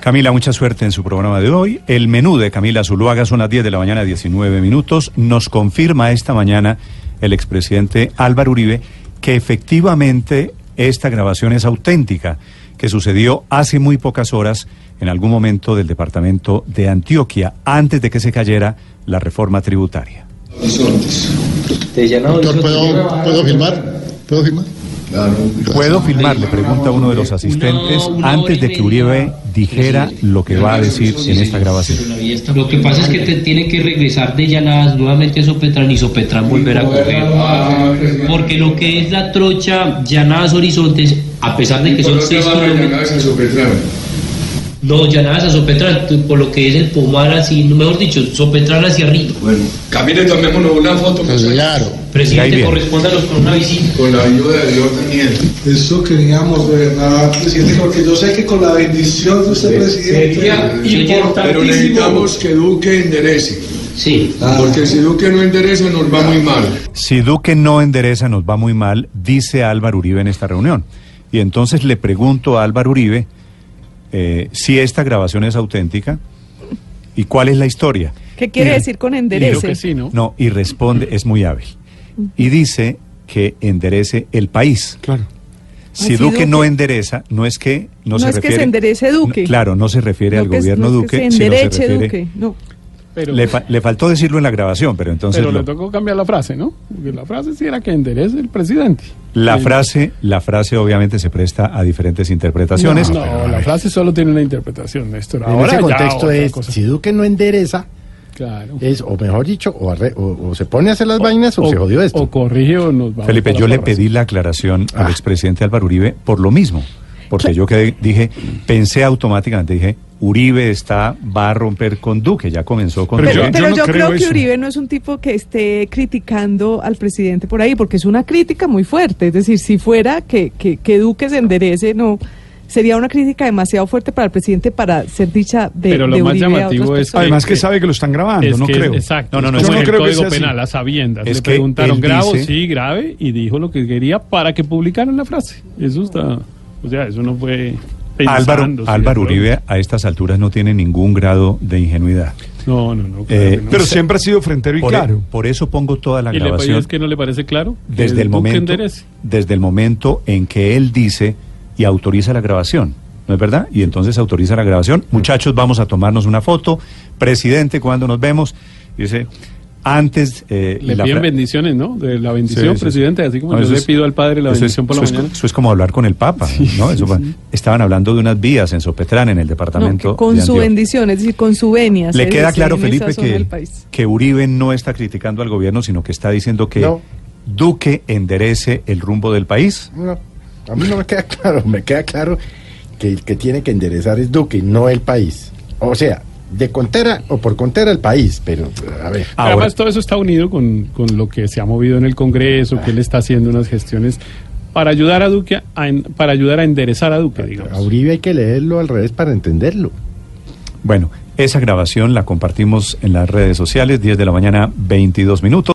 Camila, mucha suerte en su programa de hoy. El menú de Camila Zuluaga son las 10 de la mañana, 19 minutos. Nos confirma esta mañana el expresidente Álvaro Uribe que efectivamente esta grabación es auténtica, que sucedió hace muy pocas horas en algún momento del departamento de Antioquia, antes de que se cayera la reforma tributaria. ¿puedo, ¿puedo filmar? ¿Puedo filmar? ¿Puedo filmar? Le pregunta uno de los asistentes antes de que Uribe dijera lo que va a decir en esta grabación. Lo que pasa es que te tiene que regresar de llanadas nuevamente a Sopetrán y Sopetrán volver a coger. Porque lo que es la trocha, llanadas horizontes, a pesar de que son 6 kilómetros. No, llanadas a Sopetrán, por lo que es el pomar así, mejor dicho, Sopetrán hacia arriba. Bueno, camine, tomémonos una foto. Pues claro. Presidente, correspóndanos con una visita. Con la ayuda de Dios también. Eso queríamos, de verdad, presidente, porque yo sé que con la bendición de usted, presidente, Sería Pero necesitamos que Duque enderece. Sí. Porque si Duque no endereza nos va muy mal. Si Duque no endereza, nos va muy mal, dice Álvaro Uribe en esta reunión. Y entonces le pregunto a Álvaro Uribe eh, si esta grabación es auténtica y cuál es la historia. ¿Qué quiere Y- decir con enderece? No, y responde, es muy hábil. Y dice que enderece el país. Claro. Si Duque, Duque- no endereza, no es que no, No se es que refiere. se enderece Duque. No, claro, no se refiere No al que es- gobierno no es Duque, que se sino se endereche refiere- Duque. No. Pero, Le, fa- le faltó decirlo en la grabación, pero entonces pero lo- le tocó cambiar la frase, ¿no? Porque la frase sí era que enderece el presidente. la Sí. frase, la frase obviamente se presta a diferentes interpretaciones. No, la frase solo tiene una interpretación, Néstor. En Ahora ese ya contexto otra es, cosa. si Duque no endereza, Claro. es, o mejor dicho, o, arre- o- o se pone a hacer las vainas o, se jodió esto. O corrige o nos vamos Felipe, yo le pedí la aclaración al Ah. expresidente Álvaro Uribe por lo mismo. Porque yo quedé, dije, pensé automáticamente, dije, Uribe está, va a romper con Duque, ya comenzó con Pero, Duque. pero no yo creo creo que eso. Uribe no es un tipo que esté criticando al presidente por ahí, porque es una crítica muy fuerte. Es decir, si fuera que, que, que Duque se enderece, no sería una crítica demasiado fuerte para el presidente para ser dicha de, Pero lo de más Uribe a llamativo es personas. Además que que- sabe que lo están grabando, Es no que- creo. Exacto. No, no, no, es yo como no el creo que Código sea así. Penal, a sabiendas. Es Le que preguntaron, ¿grabo? dice- Sí, grave. Y dijo lo que quería para que publicaran la frase. Eso está... O sea, eso no fue... Álvaro, Álvaro. Uribe a estas alturas no tiene ningún grado de ingenuidad. No, no, no. claro Eh, que no. Pero siempre ha sido frentero y Por, claro. por eso pongo toda la ¿Y grabación es que no le parece claro? Que desde el momento, desde el momento en que él dice y autoriza la grabación. ¿No es verdad? Y entonces autoriza la grabación. Muchachos, vamos a tomarnos una foto. Presidente, cuando nos vemos, dice, antes... eh, Le la piden bendiciones, ¿no? De la bendición, Sí, presidente, así como No, yo le pido al padre la es- bendición por la eso es- mañana. eso es como hablar con el Papa, ¿no? Eso Estaban hablando de unas vías en Sopetrán, en el departamento con de su bendición, es decir, con su venia. Le queda dice claro, Felipe, que, que Uribe no está criticando al gobierno, sino que está diciendo que No. Duque enderece el rumbo del país. No, a mí no me queda claro, me queda claro que el que tiene que enderezar es Duque, no el país. O sea, de contera o por contera el país, pero a ver. Además, todo eso está unido con, con lo que se ha movido en el Congreso, que él está haciendo unas gestiones para ayudar a Duque, a en- para ayudar a enderezar a Duque, digamos. A Uribe hay que leerlo al revés para entenderlo. Bueno, esa grabación la compartimos en las redes sociales, 10 de la mañana, 22 minutos.